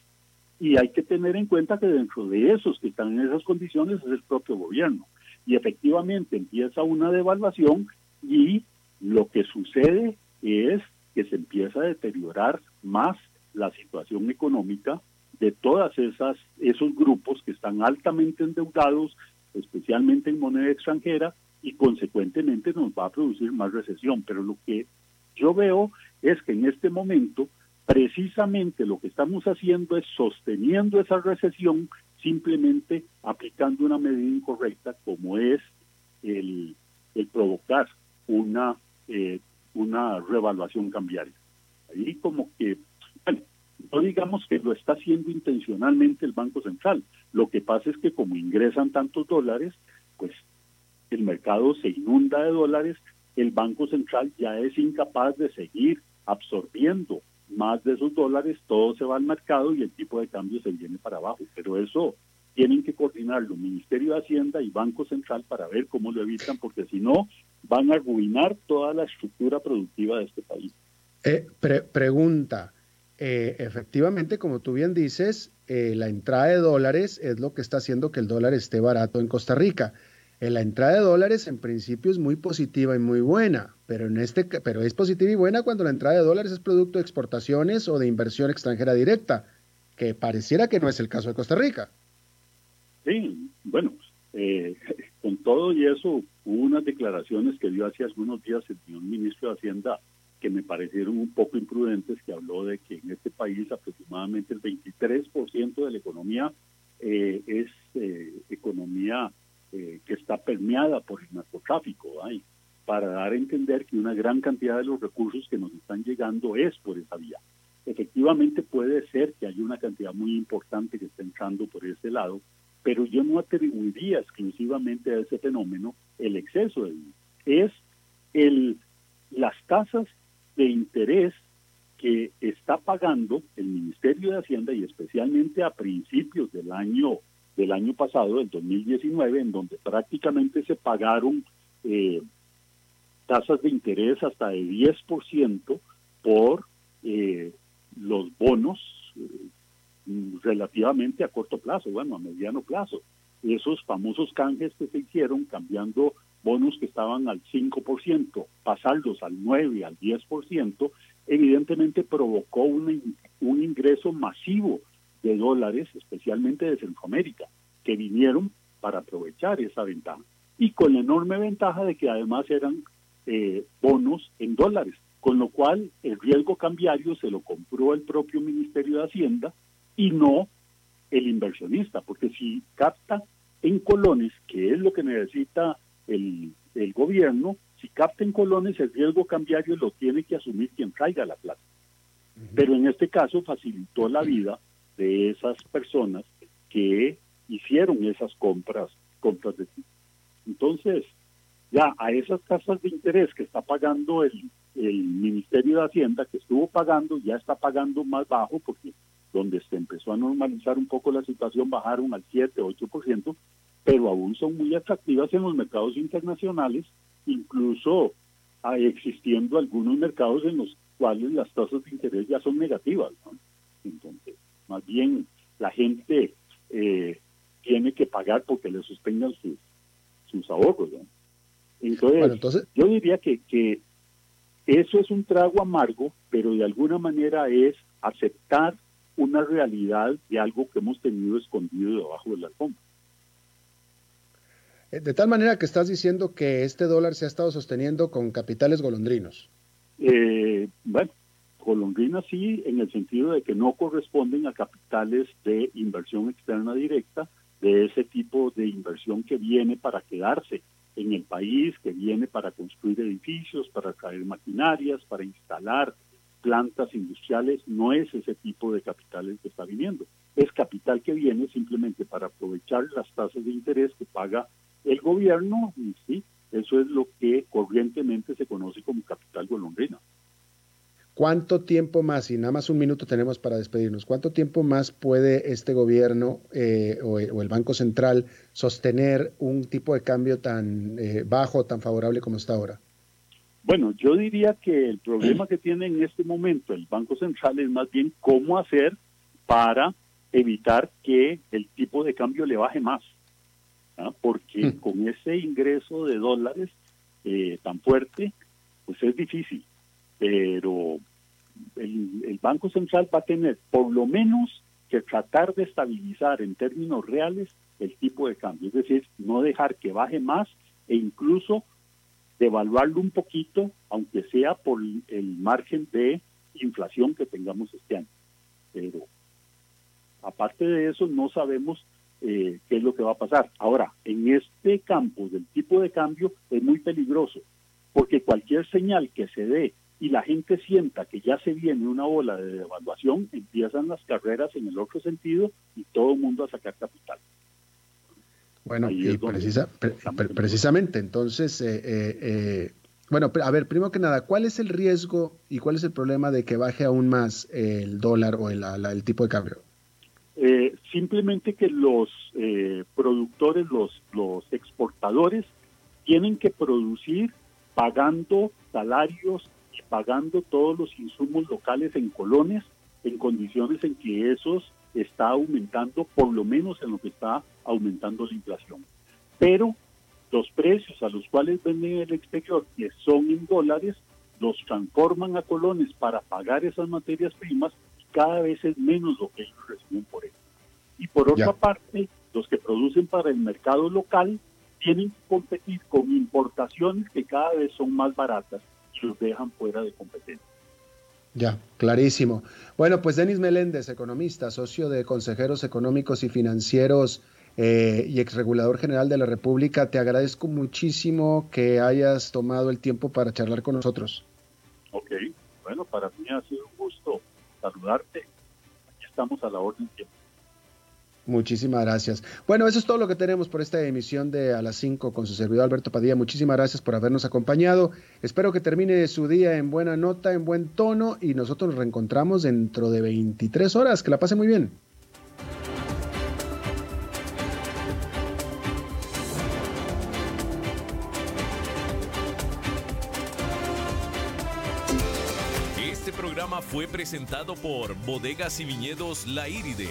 Y hay que tener en cuenta que dentro de esos que están en esas condiciones es el propio gobierno. Y efectivamente empieza una devaluación y lo que sucede es que se empieza a deteriorar más la situación económica de todas esas esos grupos que están altamente endeudados, especialmente en moneda extranjera y consecuentemente nos va a producir más recesión, pero lo que yo veo es que en este momento precisamente lo que estamos haciendo es sosteniendo esa recesión simplemente aplicando una medida incorrecta como es el, provocar una, eh, una revaluación cambiaria. Ahí como que, bueno, no digamos que lo está haciendo intencionalmente el Banco Central. Lo que pasa es que como ingresan tantos dólares, pues el mercado se inunda de dólares, el Banco Central ya es incapaz de seguir absorbiendo más de esos dólares, todo se va al mercado y el tipo de cambio se viene para abajo. Pero eso tienen que coordinarlo Ministerio de Hacienda y Banco Central para ver cómo lo evitan, porque si no, van a arruinar toda la estructura productiva de este país. Eh, pregunta, eh, efectivamente, como tú bien dices, eh, la entrada de dólares es lo que está haciendo que el dólar esté barato en Costa Rica. La entrada de dólares en principio es muy positiva y muy buena, pero, en este, pero es positiva y buena cuando la entrada de dólares es producto de exportaciones o de inversión extranjera directa, que pareciera que no es el caso de Costa Rica. Sí, bueno, eh, con todo y eso, hubo unas declaraciones que dio hace algunos días el señor ministro de Hacienda que me parecieron un poco imprudentes, que habló de que en este país aproximadamente el 23% de la economía eh, es eh, economía que está permeada por el narcotráfico, ¿ay? para dar a entender que una gran cantidad de los recursos que nos están llegando es por esa vía. Efectivamente puede ser que haya una cantidad muy importante que esté entrando por ese lado, pero yo no atribuiría exclusivamente a ese fenómeno el exceso de Es el, las tasas de interés que está pagando el Ministerio de Hacienda y especialmente a principios del año del año pasado, del 2019, en donde prácticamente se pagaron eh, tasas de interés hasta de 10% por eh, los bonos eh, relativamente a corto plazo, bueno, a mediano plazo. Esos famosos canjes que se hicieron cambiando bonos que estaban al 5%, pasarlos al 9, al 10%, evidentemente provocó un, un ingreso masivo de dólares, especialmente de Centroamérica, que vinieron para aprovechar esa ventaja. Y con la enorme ventaja de que además eran eh, bonos en dólares, con lo cual el riesgo cambiario se lo compró el propio Ministerio de Hacienda y no el inversionista, porque si capta en colones, que es lo que necesita el, el gobierno, si capta en colones el riesgo cambiario lo tiene que asumir quien traiga la plata. Pero en este caso facilitó la vida de esas personas que hicieron esas compras, compras de Entonces, ya a esas tasas de interés que está pagando el, el Ministerio de Hacienda, que estuvo pagando, ya está pagando más bajo porque donde se empezó a normalizar un poco la situación, bajaron al 7, 8%, pero aún son muy atractivas en los mercados internacionales, incluso existiendo algunos mercados en los cuales las tasas de interés ya son negativas. Entonces, más bien la gente eh, tiene que pagar porque le suspendan sus, sus ahorros. Entonces, yo diría que, que eso es un trago amargo, pero de alguna manera es aceptar una realidad de algo que hemos tenido escondido debajo de la alfombra. Eh, de tal manera que estás diciendo que este dólar se ha estado sosteniendo con capitales golondrinos. Eh, bueno, golondrinas sí, en el sentido de que no corresponden a capitales de inversión externa directa, de ese tipo de inversión que viene para quedarse en el país, que viene para construir edificios, para traer maquinarias, para instalar plantas industriales, no es ese tipo de capital el que está viniendo. Es capital que viene simplemente para aprovechar las tasas de interés que paga el gobierno y sí, eso es lo que corrientemente se conoce como capital golondrina. ¿Cuánto tiempo más, y nada más un minuto tenemos para despedirnos, cuánto tiempo más puede este gobierno eh, o, el Banco Central sostener un tipo de cambio tan eh, bajo, tan favorable como está ahora? Bueno, yo diría que el problema que tiene en este momento el Banco Central es más bien cómo hacer para evitar que el tipo de cambio le baje más. ¿ah? Porque mm. con ese ingreso de dólares eh, tan fuerte, pues es difícil. Pero Banco Central va a tener por lo menos que tratar de estabilizar en términos reales el tipo de cambio, es decir, no dejar que baje más e incluso devaluarlo un poquito, aunque sea por el margen de inflación que tengamos este año. Pero aparte de eso, no sabemos eh, qué es lo que va a pasar. Ahora, en este campo del tipo de cambio es muy peligroso, porque cualquier señal que se dé y la gente sienta que ya se viene una ola de devaluación, empiezan las carreras en el otro sentido y todo el mundo a sacar capital. Bueno, y precisamente, entonces, eh, eh, eh, bueno, a ver, primero que nada, ¿cuál es el riesgo y cuál es el problema de que baje aún más el dólar o el, el tipo de cambio? simplemente que los productores, los, los exportadores, tienen que producir pagando salarios pagando todos los insumos locales en colones en condiciones en que esos está aumentando, por lo menos en lo que está aumentando la inflación. Pero los precios a los cuales venden en el exterior, que son en dólares, los transforman a colones para pagar esas materias primas y cada vez es menos lo que ellos reciben por eso. Y por otra parte, los que producen para el mercado local tienen que competir con importaciones que cada vez son más baratas los dejan fuera de competencia. Ya, clarísimo. Bueno, pues Denis Meléndez, economista, socio de Consejeros Económicos y Financieros eh, y exregulador general de la República, te agradezco muchísimo que hayas tomado el tiempo para charlar con nosotros. Ok, bueno, para mí ha sido un gusto saludarte. Aquí estamos a la orden siempre. Muchísimas gracias. Bueno, eso es todo lo que tenemos por esta emisión de A las 5 con su servidor Alberto Padilla. Muchísimas gracias por habernos acompañado. Espero que termine su día en buena nota, en buen tono y nosotros nos reencontramos dentro de 23 horas. Que la pase muy bien. Este programa fue presentado por Bodegas y Viñedos La Iride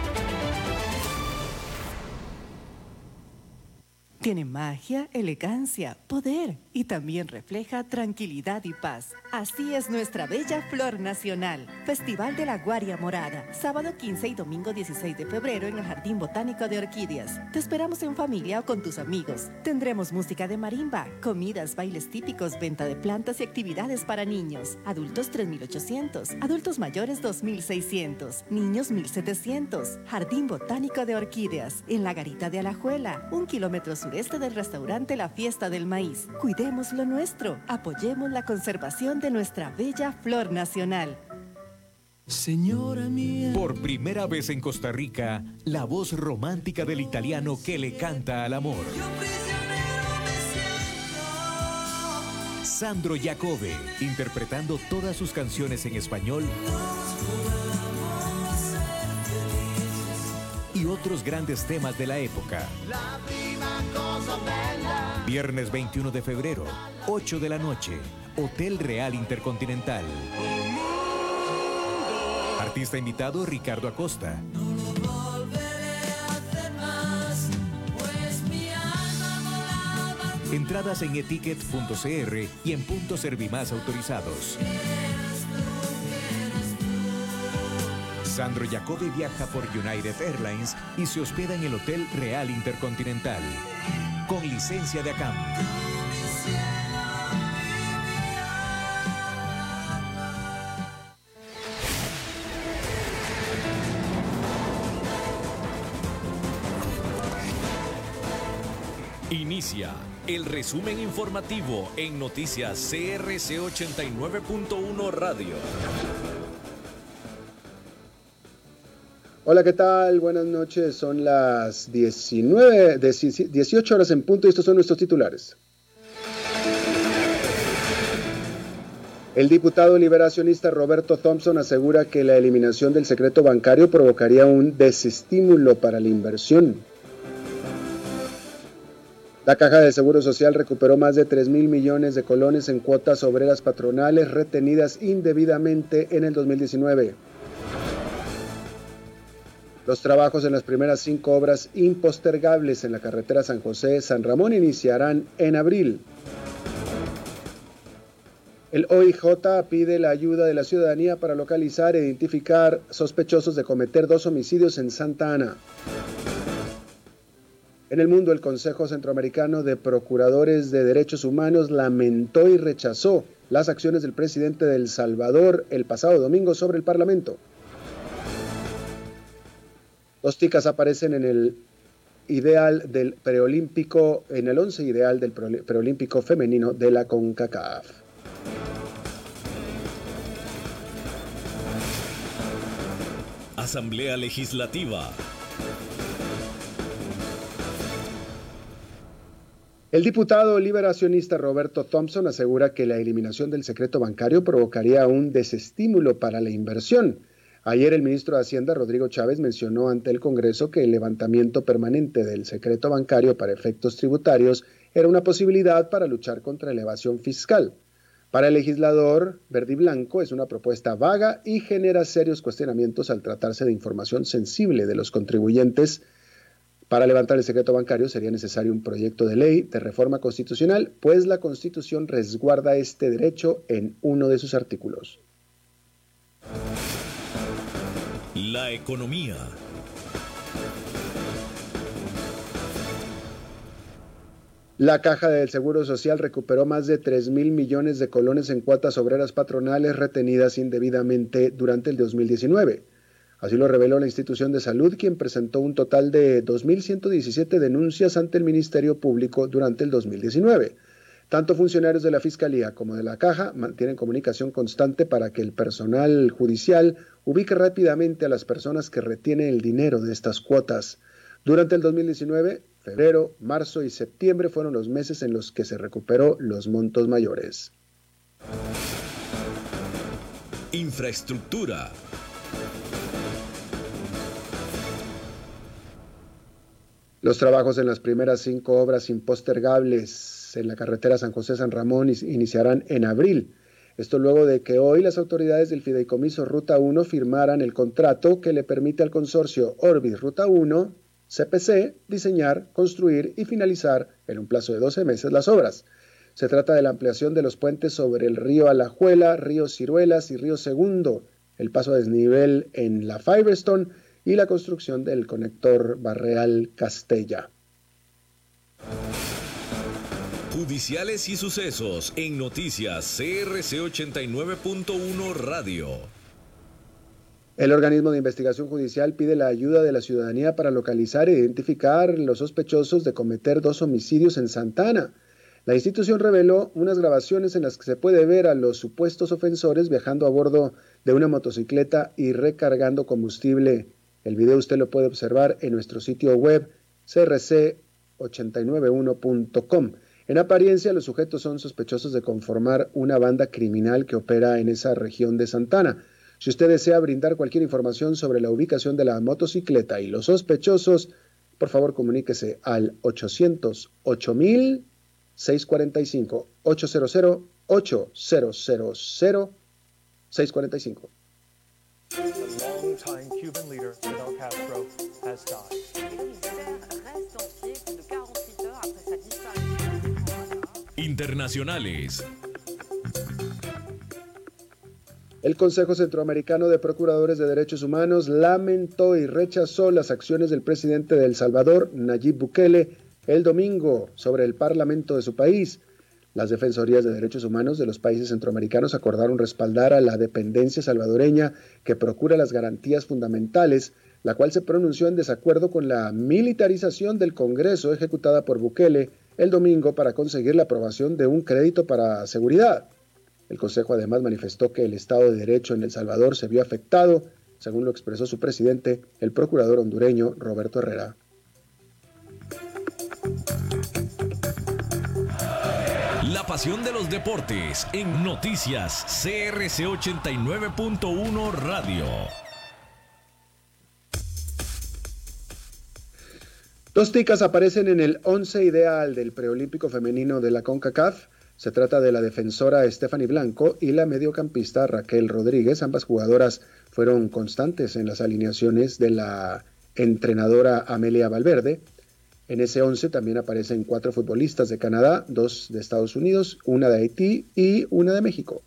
Tiene magia, elegancia, poder y también refleja tranquilidad y paz. Así es nuestra bella flor nacional. Festival de la Guaria Morada, sábado 15 y domingo 16 de febrero en el Jardín Botánico de Orquídeas. Te esperamos en familia o con tus amigos. Tendremos música de marimba, comidas, bailes típicos, venta de plantas y actividades para niños. Adultos 3.800, adultos mayores 2.600, niños 1.700. Jardín Botánico de Orquídeas, en la Garita de Alajuela, un kilómetro sur este del restaurante La Fiesta del Maíz. Cuidemos lo nuestro, apoyemos la conservación de nuestra bella flor nacional. Señora mía. Por primera vez en Costa Rica, la voz romántica del italiano que le canta al amor. Sandro Jacobe, interpretando todas sus canciones en español y otros grandes temas de la época. Viernes 21 de febrero, 8 de la noche, Hotel Real Intercontinental. Artista invitado Ricardo Acosta. Entradas en eticket.cr y en puntos Servimás autorizados. Sandro Jacobi viaja por United Airlines y se hospeda en el Hotel Real Intercontinental, con licencia de ACAM. Inicia el resumen informativo en noticias CRC 89.1 Radio. Hola, ¿qué tal? Buenas noches. Son las 19, 18 horas en punto y estos son nuestros titulares. El diputado liberacionista Roberto Thompson asegura que la eliminación del secreto bancario provocaría un desestímulo para la inversión. La Caja de Seguro Social recuperó más de 3 mil millones de colones en cuotas obreras patronales retenidas indebidamente en el 2019. Los trabajos en las primeras cinco obras impostergables en la carretera San José-San Ramón iniciarán en abril. El OIJ pide la ayuda de la ciudadanía para localizar e identificar sospechosos de cometer dos homicidios en Santa Ana. En el mundo, el Consejo Centroamericano de Procuradores de Derechos Humanos lamentó y rechazó las acciones del presidente de El Salvador el pasado domingo sobre el Parlamento. Los ticas aparecen en el ideal del preolímpico, en el once ideal del preolímpico femenino de la CONCACAF. Asamblea Legislativa. El diputado liberacionista Roberto Thompson asegura que la eliminación del secreto bancario provocaría un desestímulo para la inversión. Ayer el ministro de Hacienda, Rodrigo Chávez, mencionó ante el Congreso que el levantamiento permanente del secreto bancario para efectos tributarios era una posibilidad para luchar contra la evasión fiscal. Para el legislador verde y blanco es una propuesta vaga y genera serios cuestionamientos al tratarse de información sensible de los contribuyentes. Para levantar el secreto bancario sería necesario un proyecto de ley de reforma constitucional, pues la Constitución resguarda este derecho en uno de sus artículos. La economía. La Caja del Seguro Social recuperó más de 3 mil millones de colones en cuotas obreras patronales retenidas indebidamente durante el 2019. Así lo reveló la institución de salud, quien presentó un total de 2.117 denuncias ante el Ministerio Público durante el 2019. Tanto funcionarios de la Fiscalía como de la Caja mantienen comunicación constante para que el personal judicial ubique rápidamente a las personas que retienen el dinero de estas cuotas. Durante el 2019, Febrero, marzo y septiembre fueron los meses en los que se recuperó los montos mayores. Infraestructura. Los trabajos en las primeras cinco obras impostergables en la carretera San José-San Ramón iniciarán en abril. Esto luego de que hoy las autoridades del Fideicomiso Ruta 1 firmaran el contrato que le permite al consorcio Orbis Ruta 1 CPC diseñar, construir y finalizar en un plazo de 12 meses las obras. Se trata de la ampliación de los puentes sobre el río Alajuela, río Ciruelas y río Segundo, el paso a desnivel en la Firestone y la construcción del conector Barreal Castella. Judiciales y sucesos en noticias CRC 89.1 Radio. El organismo de investigación judicial pide la ayuda de la ciudadanía para localizar e identificar los sospechosos de cometer dos homicidios en Santana. La institución reveló unas grabaciones en las que se puede ver a los supuestos ofensores viajando a bordo de una motocicleta y recargando combustible. El video usted lo puede observar en nuestro sitio web crc891.com. En apariencia, los sujetos son sospechosos de conformar una banda criminal que opera en esa región de Santana. Si usted desea brindar cualquier información sobre la ubicación de la motocicleta y los sospechosos, por favor comuníquese al 800 645 800 8000 645. Internacionales. El Consejo Centroamericano de Procuradores de Derechos Humanos lamentó y rechazó las acciones del presidente de El Salvador, Nayib Bukele, el domingo sobre el Parlamento de su país. Las defensorías de derechos humanos de los países centroamericanos acordaron respaldar a la dependencia salvadoreña que procura las garantías fundamentales, la cual se pronunció en desacuerdo con la militarización del Congreso ejecutada por Bukele el domingo para conseguir la aprobación de un crédito para seguridad. El Consejo además manifestó que el Estado de Derecho en El Salvador se vio afectado, según lo expresó su presidente, el procurador hondureño Roberto Herrera. La pasión de los deportes en noticias CRC 89.1 Radio. Dos ticas aparecen en el 11 ideal del preolímpico femenino de la CONCACAF. Se trata de la defensora Stephanie Blanco y la mediocampista Raquel Rodríguez. Ambas jugadoras fueron constantes en las alineaciones de la entrenadora Amelia Valverde. En ese 11 también aparecen cuatro futbolistas de Canadá, dos de Estados Unidos, una de Haití y una de México.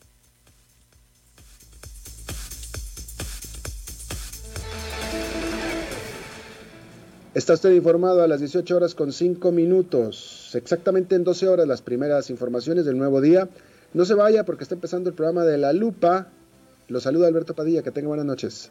Está usted informado a las 18 horas con 5 minutos, exactamente en 12 horas las primeras informaciones del nuevo día. No se vaya porque está empezando el programa de La Lupa. Lo saluda Alberto Padilla, que tenga buenas noches.